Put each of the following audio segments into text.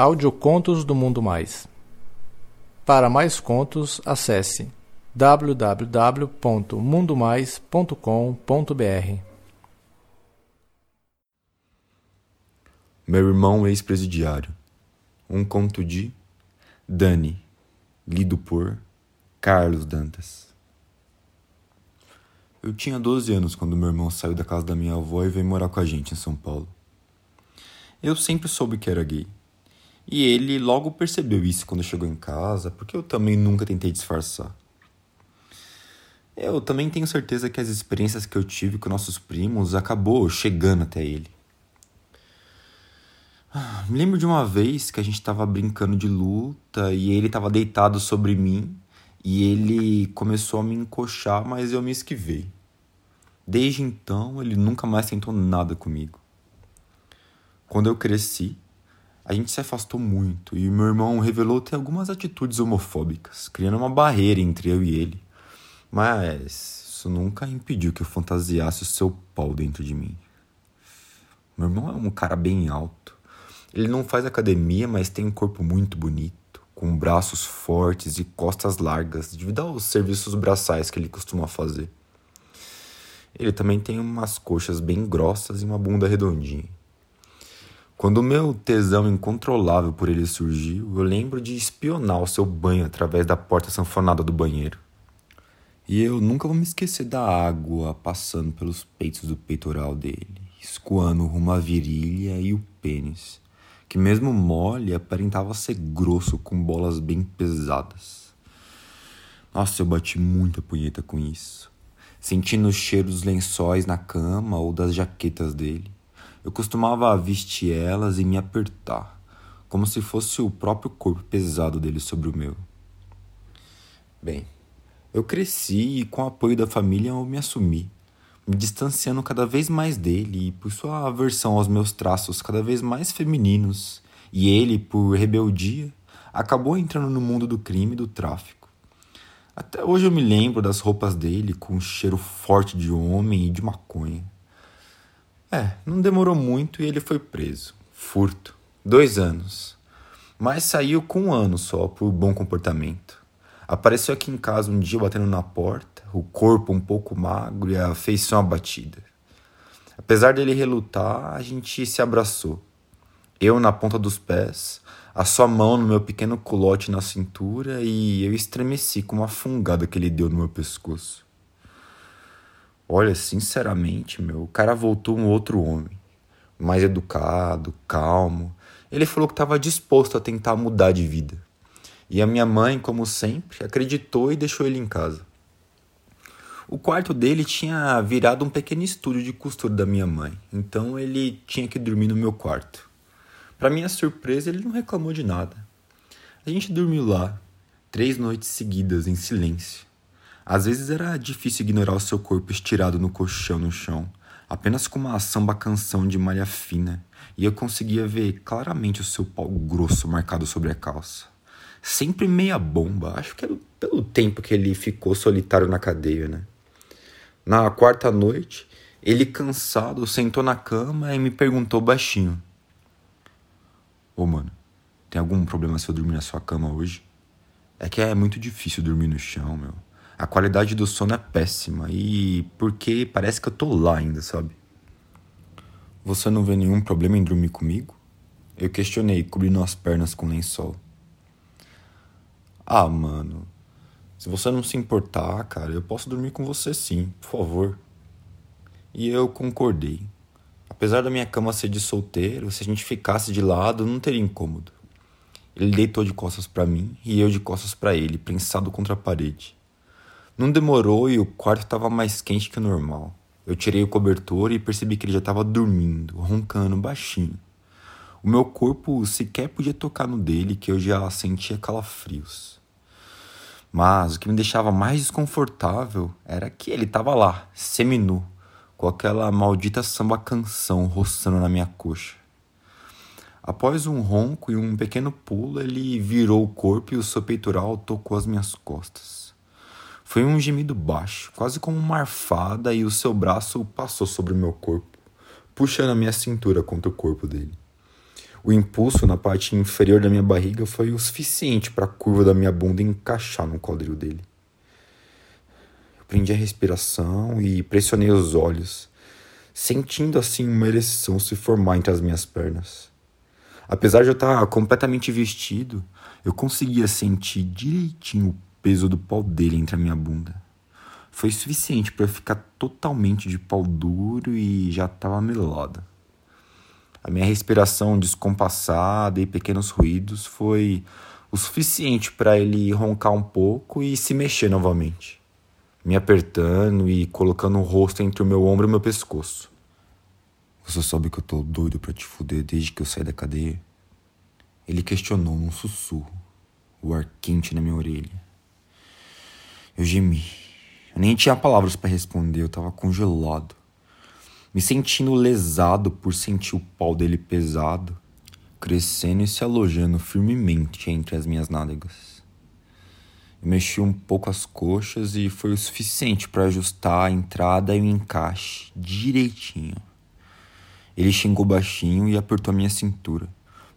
Audiocontos do Mundo Mais. Para mais contos, acesse www.mundomais.com.br. Meu irmão ex-presidiário. Um conto de Dani, lido por Carlos Dantas. Eu tinha 12 anos quando meu irmão saiu da casa da minha avó e veio morar com a gente em São Paulo. Eu sempre soube que era gay. E ele logo percebeu isso quando chegou em casa, porque eu também nunca tentei disfarçar. Eu também tenho certeza que as experiências que eu tive com nossos primos acabou chegando até ele. Ah, me lembro de uma vez que a gente estava brincando de luta e ele estava deitado sobre mim e ele começou a me encoxar, mas eu me esquivei. Desde então, ele nunca mais tentou nada comigo. Quando eu cresci, a gente se afastou muito e meu irmão revelou ter algumas atitudes homofóbicas, criando uma barreira entre eu e ele. Mas isso nunca impediu que eu fantasiasse o seu pau dentro de mim. Meu irmão é um cara bem alto. Ele não faz academia, mas tem um corpo muito bonito, com braços fortes e costas largas, devido aos serviços braçais que ele costuma fazer. Ele também tem umas coxas bem grossas e uma bunda redondinha. Quando o meu tesão incontrolável por ele surgiu, eu lembro de espionar o seu banho através da porta sanfonada do banheiro. E eu nunca vou me esquecer da água passando pelos peitos do peitoral dele, escoando rumo à virilha e o pênis, que mesmo mole aparentava ser grosso com bolas bem pesadas. Nossa, eu bati muita punheta com isso, sentindo o cheiro dos lençóis na cama ou das jaquetas dele eu costumava vestir elas e me apertar, como se fosse o próprio corpo pesado dele sobre o meu. Bem, eu cresci e, com o apoio da família, eu me assumi, me distanciando cada vez mais dele e por sua aversão aos meus traços cada vez mais femininos, e ele, por rebeldia, acabou entrando no mundo do crime e do tráfico. Até hoje eu me lembro das roupas dele com um cheiro forte de homem e de maconha. É, não demorou muito e ele foi preso. Furto. Dois anos. Mas saiu com um ano só por bom comportamento. Apareceu aqui em casa um dia batendo na porta, o corpo um pouco magro e a feição abatida. Apesar dele relutar, a gente se abraçou. Eu na ponta dos pés, a sua mão no meu pequeno culote na cintura e eu estremeci com uma fungada que ele deu no meu pescoço. Olha, sinceramente, meu, o cara voltou um outro homem. Mais educado, calmo. Ele falou que estava disposto a tentar mudar de vida. E a minha mãe, como sempre, acreditou e deixou ele em casa. O quarto dele tinha virado um pequeno estúdio de costura da minha mãe, então ele tinha que dormir no meu quarto. Para minha surpresa, ele não reclamou de nada. A gente dormiu lá, três noites seguidas em silêncio. Às vezes era difícil ignorar o seu corpo estirado no colchão no chão, apenas com uma samba canção de malha fina, e eu conseguia ver claramente o seu pau grosso marcado sobre a calça. Sempre meia bomba, acho que era pelo tempo que ele ficou solitário na cadeia, né? Na quarta noite, ele cansado sentou na cama e me perguntou baixinho: Ô mano, tem algum problema se eu dormir na sua cama hoje? É que é muito difícil dormir no chão, meu a qualidade do sono é péssima e porque parece que eu tô lá ainda, sabe? Você não vê nenhum problema em dormir comigo? Eu questionei, cobrindo as pernas com lençol. Ah, mano, se você não se importar, cara, eu posso dormir com você sim, por favor. E eu concordei. Apesar da minha cama ser de solteiro, se a gente ficasse de lado, não teria incômodo. Ele deitou de costas para mim e eu de costas para ele, prensado contra a parede. Não demorou e o quarto estava mais quente que o normal. Eu tirei o cobertor e percebi que ele já estava dormindo, roncando baixinho. O meu corpo sequer podia tocar no dele, que eu já sentia calafrios. Mas o que me deixava mais desconfortável era que ele estava lá, seminu, com aquela maldita samba canção roçando na minha coxa. Após um ronco e um pequeno pulo, ele virou o corpo e o seu peitoral tocou as minhas costas. Foi um gemido baixo, quase como uma arfada, e o seu braço passou sobre o meu corpo, puxando a minha cintura contra o corpo dele. O impulso na parte inferior da minha barriga foi o suficiente para a curva da minha bunda encaixar no quadril dele. Eu prendi a respiração e pressionei os olhos, sentindo assim uma ereção se formar entre as minhas pernas. Apesar de eu estar completamente vestido, eu conseguia sentir direitinho o peso do pau dele entre a minha bunda. Foi suficiente para eu ficar totalmente de pau duro e já estava melada. A minha respiração descompassada e pequenos ruídos foi o suficiente para ele roncar um pouco e se mexer novamente, me apertando e colocando o rosto entre o meu ombro e meu pescoço. Você sabe que eu tô doido para te fuder desde que eu saí da cadeia? Ele questionou num sussurro, o ar quente na minha orelha. Eu gemi. Eu nem tinha palavras para responder, eu tava congelado me sentindo lesado por sentir o pau dele pesado, crescendo e se alojando firmemente entre as minhas nádegas. Eu mexi um pouco as coxas e foi o suficiente para ajustar a entrada e o encaixe direitinho. Ele xingou baixinho e apertou a minha cintura,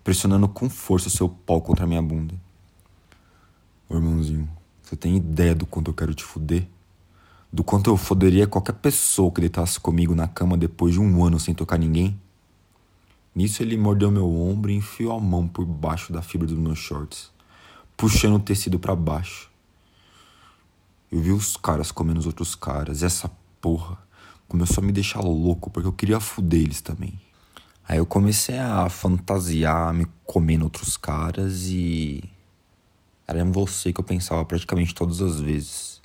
pressionando com força o seu pau contra a minha bunda. Irmãozinho, você tem ideia do quanto eu quero te fuder? do quanto eu foderia qualquer pessoa que deitasse comigo na cama depois de um ano sem tocar ninguém. Nisso ele mordeu meu ombro e enfiou a mão por baixo da fibra dos meus shorts, puxando o tecido para baixo. Eu vi os caras comendo os outros caras, e essa porra começou a me deixar louco porque eu queria fuder eles também. Aí eu comecei a fantasiar, me comendo outros caras e. Era em você que eu pensava praticamente todas as vezes.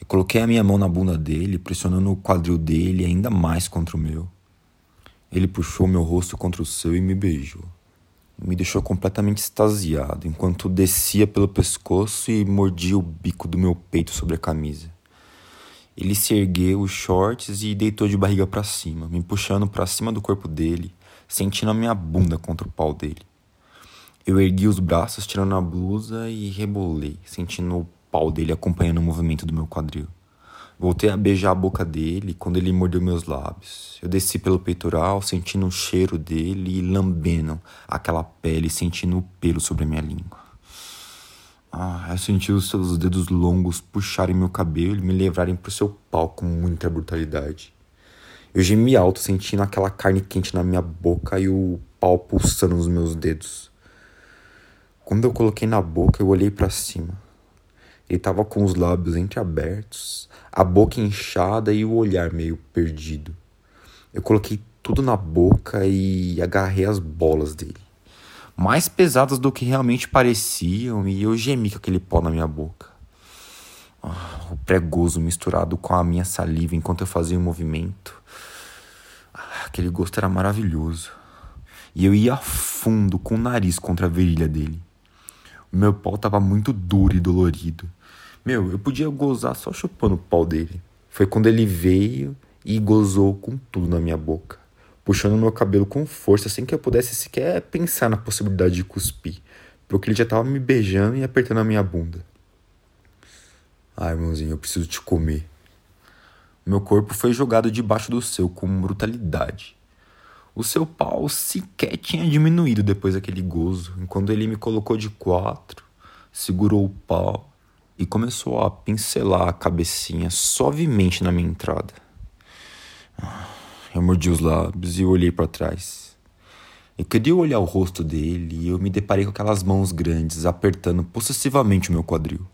Eu coloquei a minha mão na bunda dele, pressionando o quadril dele ainda mais contra o meu. Ele puxou meu rosto contra o seu e me beijou. Me deixou completamente extasiado enquanto descia pelo pescoço e mordia o bico do meu peito sobre a camisa. Ele se ergueu os shorts e deitou de barriga para cima, me puxando para cima do corpo dele, sentindo a minha bunda contra o pau dele. Eu ergui os braços, tirando a blusa e rebolei, sentindo o pau dele acompanhando o movimento do meu quadril. Voltei a beijar a boca dele quando ele mordeu meus lábios. Eu desci pelo peitoral, sentindo o cheiro dele e lambendo aquela pele, sentindo o pelo sobre a minha língua. Ah, eu senti os seus dedos longos puxarem meu cabelo e me levarem pro seu pau com muita brutalidade. Eu gemi alto, sentindo aquela carne quente na minha boca e o pau pulsando nos meus dedos. Quando eu coloquei na boca, eu olhei para cima. Ele estava com os lábios entreabertos, a boca inchada e o olhar meio perdido. Eu coloquei tudo na boca e agarrei as bolas dele. Mais pesadas do que realmente pareciam, e eu gemi com aquele pó na minha boca. Ah, o pregoso misturado com a minha saliva enquanto eu fazia o um movimento. Ah, aquele gosto era maravilhoso. E eu ia a fundo com o nariz contra a virilha dele. Meu pau estava muito duro e dolorido. Meu, eu podia gozar só chupando o pau dele. Foi quando ele veio e gozou com tudo na minha boca, puxando meu cabelo com força sem que eu pudesse sequer pensar na possibilidade de cuspir, porque ele já tava me beijando e apertando a minha bunda. Ai, irmãozinho, eu preciso te comer. Meu corpo foi jogado debaixo do seu com brutalidade. O seu pau sequer tinha diminuído depois daquele gozo, enquanto ele me colocou de quatro, segurou o pau e começou a pincelar a cabecinha suavemente na minha entrada. Eu mordi os lábios e olhei para trás. Eu queria olhar o rosto dele e eu me deparei com aquelas mãos grandes apertando possessivamente o meu quadril.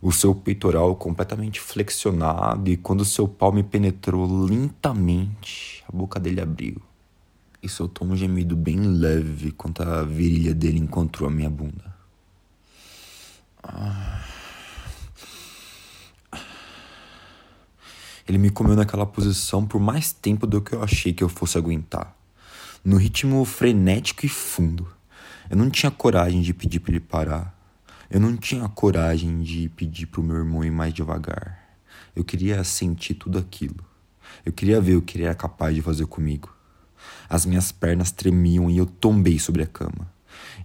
O seu peitoral completamente flexionado e quando seu pau me penetrou lentamente, a boca dele abriu. E soltou um gemido bem leve quando a virilha dele encontrou a minha bunda. Ele me comeu naquela posição por mais tempo do que eu achei que eu fosse aguentar. No ritmo frenético e fundo. Eu não tinha coragem de pedir para ele parar. Eu não tinha coragem de pedir pro meu irmão ir mais devagar. Eu queria sentir tudo aquilo. Eu queria ver o que ele era capaz de fazer comigo. As minhas pernas tremiam e eu tombei sobre a cama.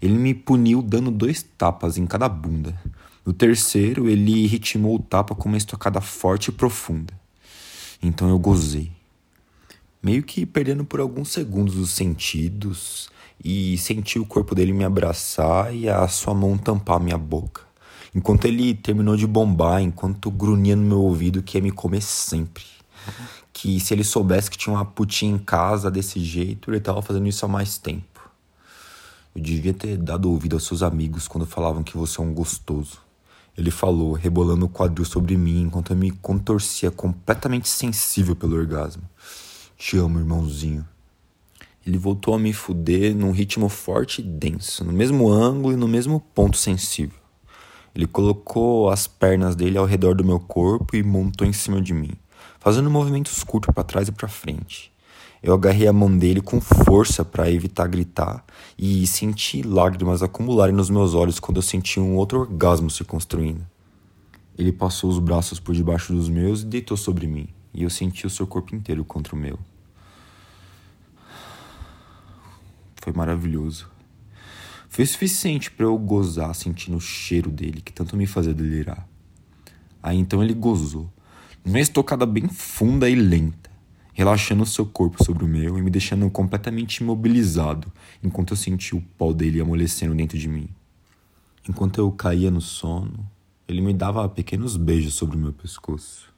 Ele me puniu dando dois tapas em cada bunda. No terceiro, ele ritmou o tapa com uma estocada forte e profunda. Então eu gozei. meio que perdendo por alguns segundos os sentidos e senti o corpo dele me abraçar e a sua mão tampar minha boca. Enquanto ele terminou de bombar, enquanto grunhia no meu ouvido que ia me comer sempre. Que se ele soubesse que tinha uma putinha em casa desse jeito, ele tava fazendo isso há mais tempo. Eu devia ter dado ouvido aos seus amigos quando falavam que você é um gostoso. Ele falou, rebolando o quadril sobre mim enquanto eu me contorcia completamente sensível pelo orgasmo. Te amo, irmãozinho. Ele voltou a me fuder num ritmo forte e denso, no mesmo ângulo e no mesmo ponto sensível. Ele colocou as pernas dele ao redor do meu corpo e montou em cima de mim, fazendo movimentos curtos para trás e para frente. Eu agarrei a mão dele com força para evitar gritar e senti lágrimas acumularem nos meus olhos quando eu senti um outro orgasmo se construindo. Ele passou os braços por debaixo dos meus e deitou sobre mim, e eu senti o seu corpo inteiro contra o meu. Foi maravilhoso. Foi suficiente para eu gozar sentindo o cheiro dele, que tanto me fazia delirar. Aí então ele gozou, numa estocada bem funda e lenta, relaxando seu corpo sobre o meu e me deixando completamente imobilizado enquanto eu sentia o pó dele amolecendo dentro de mim. Enquanto eu caía no sono, ele me dava pequenos beijos sobre o meu pescoço.